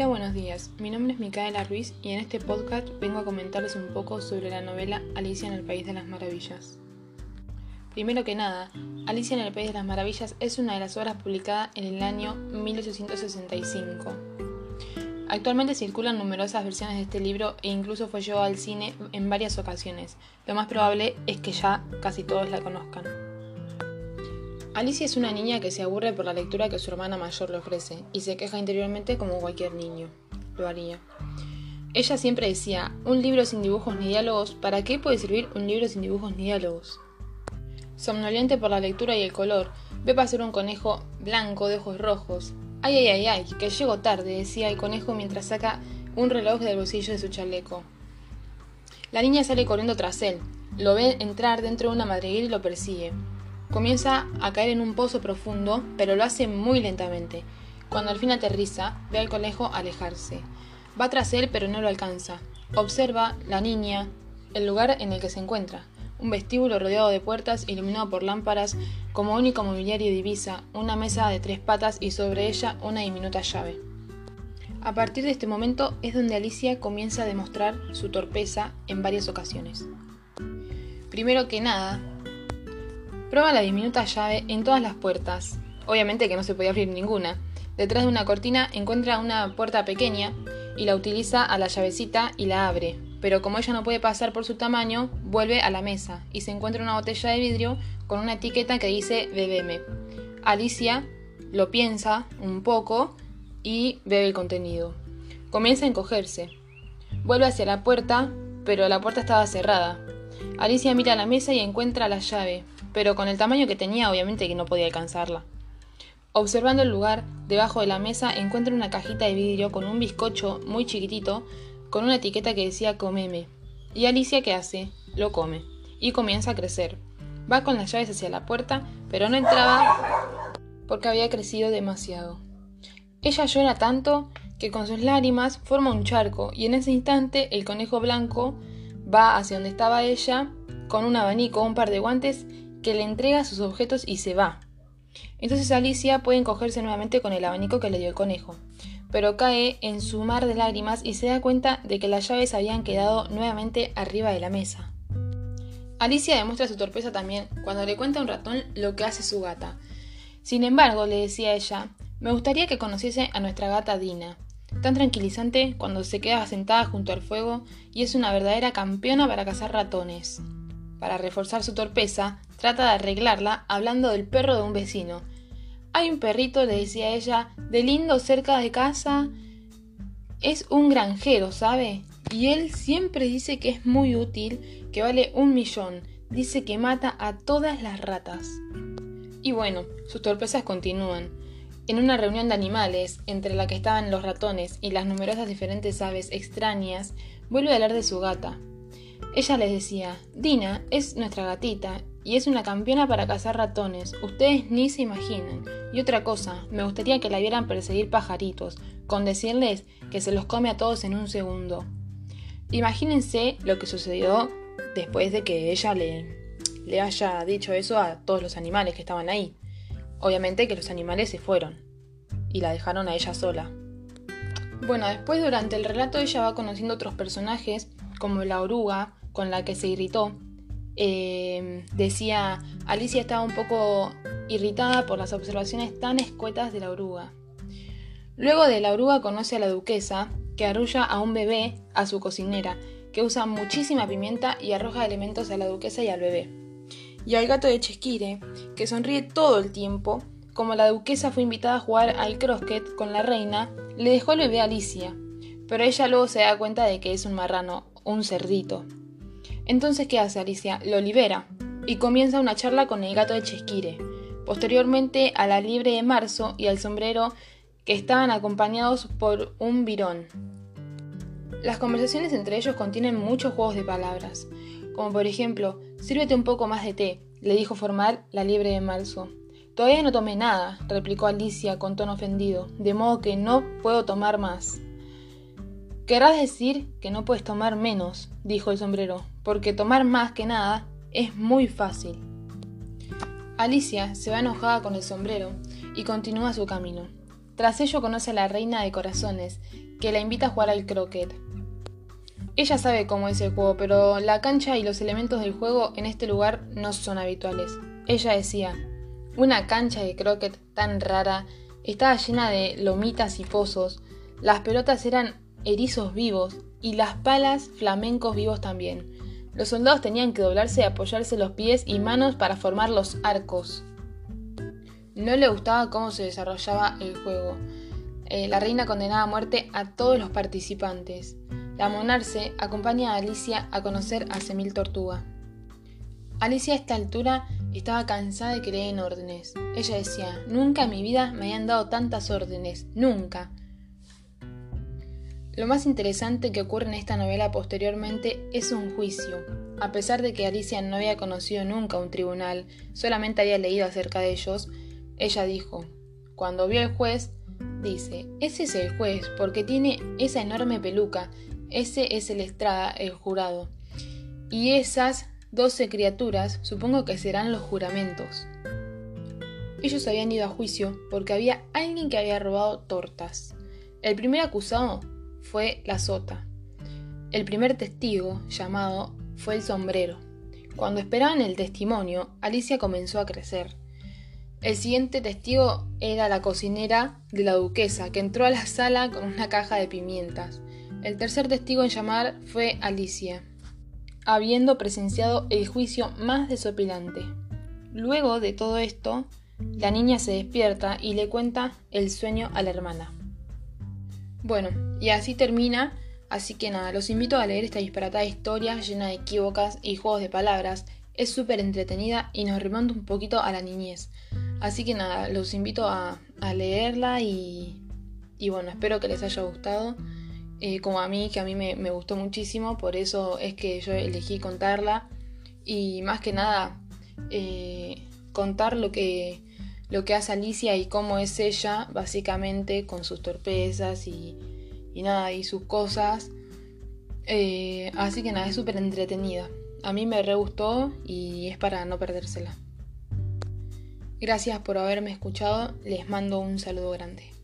Hola, buenos días. Mi nombre es Micaela Ruiz y en este podcast vengo a comentarles un poco sobre la novela Alicia en el País de las Maravillas. Primero que nada, Alicia en el País de las Maravillas es una de las obras publicadas en el año 1865. Actualmente circulan numerosas versiones de este libro e incluso fue llevado al cine en varias ocasiones. Lo más probable es que ya casi todos la conozcan. Alicia es una niña que se aburre por la lectura que su hermana mayor le ofrece y se queja interiormente como cualquier niño lo haría. Ella siempre decía, un libro sin dibujos ni diálogos, ¿para qué puede servir un libro sin dibujos ni diálogos? Somnoliente por la lectura y el color, ve pasar un conejo blanco de ojos rojos. Ay, ay, ay, ay, que llego tarde, decía el conejo mientras saca un reloj del bolsillo de su chaleco. La niña sale corriendo tras él, lo ve entrar dentro de una madriguera y lo persigue. Comienza a caer en un pozo profundo, pero lo hace muy lentamente. Cuando al fin aterriza, ve al conejo alejarse. Va tras él, pero no lo alcanza. Observa la niña, el lugar en el que se encuentra. Un vestíbulo rodeado de puertas, iluminado por lámparas, como único mobiliario divisa, una mesa de tres patas y sobre ella una diminuta llave. A partir de este momento es donde Alicia comienza a demostrar su torpeza en varias ocasiones. Primero que nada, Prueba la diminuta llave en todas las puertas. Obviamente que no se podía abrir ninguna. Detrás de una cortina encuentra una puerta pequeña y la utiliza a la llavecita y la abre. Pero como ella no puede pasar por su tamaño, vuelve a la mesa y se encuentra una botella de vidrio con una etiqueta que dice bebeme. Alicia lo piensa un poco y bebe el contenido. Comienza a encogerse. Vuelve hacia la puerta, pero la puerta estaba cerrada. Alicia mira la mesa y encuentra la llave, pero con el tamaño que tenía obviamente que no podía alcanzarla. Observando el lugar, debajo de la mesa encuentra una cajita de vidrio con un bizcocho muy chiquitito con una etiqueta que decía comeme. ¿Y Alicia qué hace? Lo come. Y comienza a crecer. Va con las llaves hacia la puerta, pero no entraba porque había crecido demasiado. Ella llora tanto que con sus lágrimas forma un charco y en ese instante el conejo blanco va hacia donde estaba ella con un abanico, un par de guantes que le entrega sus objetos y se va. Entonces Alicia puede encogerse nuevamente con el abanico que le dio el conejo, pero cae en su mar de lágrimas y se da cuenta de que las llaves habían quedado nuevamente arriba de la mesa. Alicia demuestra su torpeza también cuando le cuenta a un ratón lo que hace su gata. Sin embargo, le decía ella, me gustaría que conociese a nuestra gata Dina, tan tranquilizante cuando se queda sentada junto al fuego y es una verdadera campeona para cazar ratones. Para reforzar su torpeza, trata de arreglarla hablando del perro de un vecino. Hay un perrito, le decía ella, de lindo cerca de casa. Es un granjero, ¿sabe? Y él siempre dice que es muy útil, que vale un millón. Dice que mata a todas las ratas. Y bueno, sus torpezas continúan. En una reunión de animales, entre la que estaban los ratones y las numerosas diferentes aves extrañas, vuelve a hablar de su gata, ella les decía, Dina es nuestra gatita y es una campeona para cazar ratones, ustedes ni se imaginan. Y otra cosa, me gustaría que la vieran perseguir pajaritos, con decirles que se los come a todos en un segundo. Imagínense lo que sucedió después de que ella le, le haya dicho eso a todos los animales que estaban ahí. Obviamente que los animales se fueron y la dejaron a ella sola. Bueno, después durante el relato ella va conociendo otros personajes como la oruga, con la que se irritó. Eh, decía, Alicia estaba un poco irritada por las observaciones tan escuetas de la oruga. Luego de la oruga conoce a la duquesa, que arrulla a un bebé a su cocinera, que usa muchísima pimienta y arroja elementos a la duquesa y al bebé. Y al gato de Chesquire, que sonríe todo el tiempo, como la duquesa fue invitada a jugar al croquet con la reina, le dejó el bebé a Alicia, pero ella luego se da cuenta de que es un marrano, un cerdito. Entonces, ¿qué hace Alicia? Lo libera y comienza una charla con el gato de Chesquire. Posteriormente a la libre de marzo y al sombrero que estaban acompañados por un virón. Las conversaciones entre ellos contienen muchos juegos de palabras, como por ejemplo, sírvete un poco más de té, le dijo formal la libre de marzo. Todavía no tomé nada, replicó Alicia con tono ofendido, de modo que no puedo tomar más. Querrás decir que no puedes tomar menos, dijo el sombrero, porque tomar más que nada es muy fácil. Alicia se va enojada con el sombrero y continúa su camino. Tras ello conoce a la reina de corazones, que la invita a jugar al croquet. Ella sabe cómo es el juego, pero la cancha y los elementos del juego en este lugar no son habituales. Ella decía, una cancha de croquet tan rara estaba llena de lomitas y pozos, las pelotas eran erizos vivos y las palas flamencos vivos también. Los soldados tenían que doblarse y apoyarse los pies y manos para formar los arcos. No le gustaba cómo se desarrollaba el juego. Eh, la reina condenaba a muerte a todos los participantes. La monarce acompaña a Alicia a conocer a Semil Tortuga. Alicia a esta altura estaba cansada de creer en órdenes. Ella decía, nunca en mi vida me habían dado tantas órdenes, nunca. Lo más interesante que ocurre en esta novela posteriormente es un juicio. A pesar de que Alicia no había conocido nunca un tribunal, solamente había leído acerca de ellos, ella dijo, cuando vio al juez, dice, ese es el juez porque tiene esa enorme peluca, ese es el estrada, el jurado. Y esas doce criaturas supongo que serán los juramentos. Ellos habían ido a juicio porque había alguien que había robado tortas. El primer acusado fue la sota. El primer testigo, llamado, fue el sombrero. Cuando esperaban el testimonio, Alicia comenzó a crecer. El siguiente testigo era la cocinera de la duquesa, que entró a la sala con una caja de pimientas. El tercer testigo en llamar fue Alicia, habiendo presenciado el juicio más desopilante. Luego de todo esto, la niña se despierta y le cuenta el sueño a la hermana. Bueno, y así termina, así que nada, los invito a leer esta disparatada historia llena de equívocas y juegos de palabras. Es súper entretenida y nos remonta un poquito a la niñez. Así que nada, los invito a, leerla y, y, bueno, espero que les haya gustado. Eh, como a mí, que a mí me, gustó muchísimo, por eso es que yo elegí contarla. Y más que nada, eh, contar lo que, lo que hace Alicia y cómo es ella, básicamente, con sus torpezas y, nada, y sus cosas. Eh, así que nada, es súper entretenida. A mí me re gustó y es para no perdérsela. Gracias por haberme escuchado, les mando un saludo grande.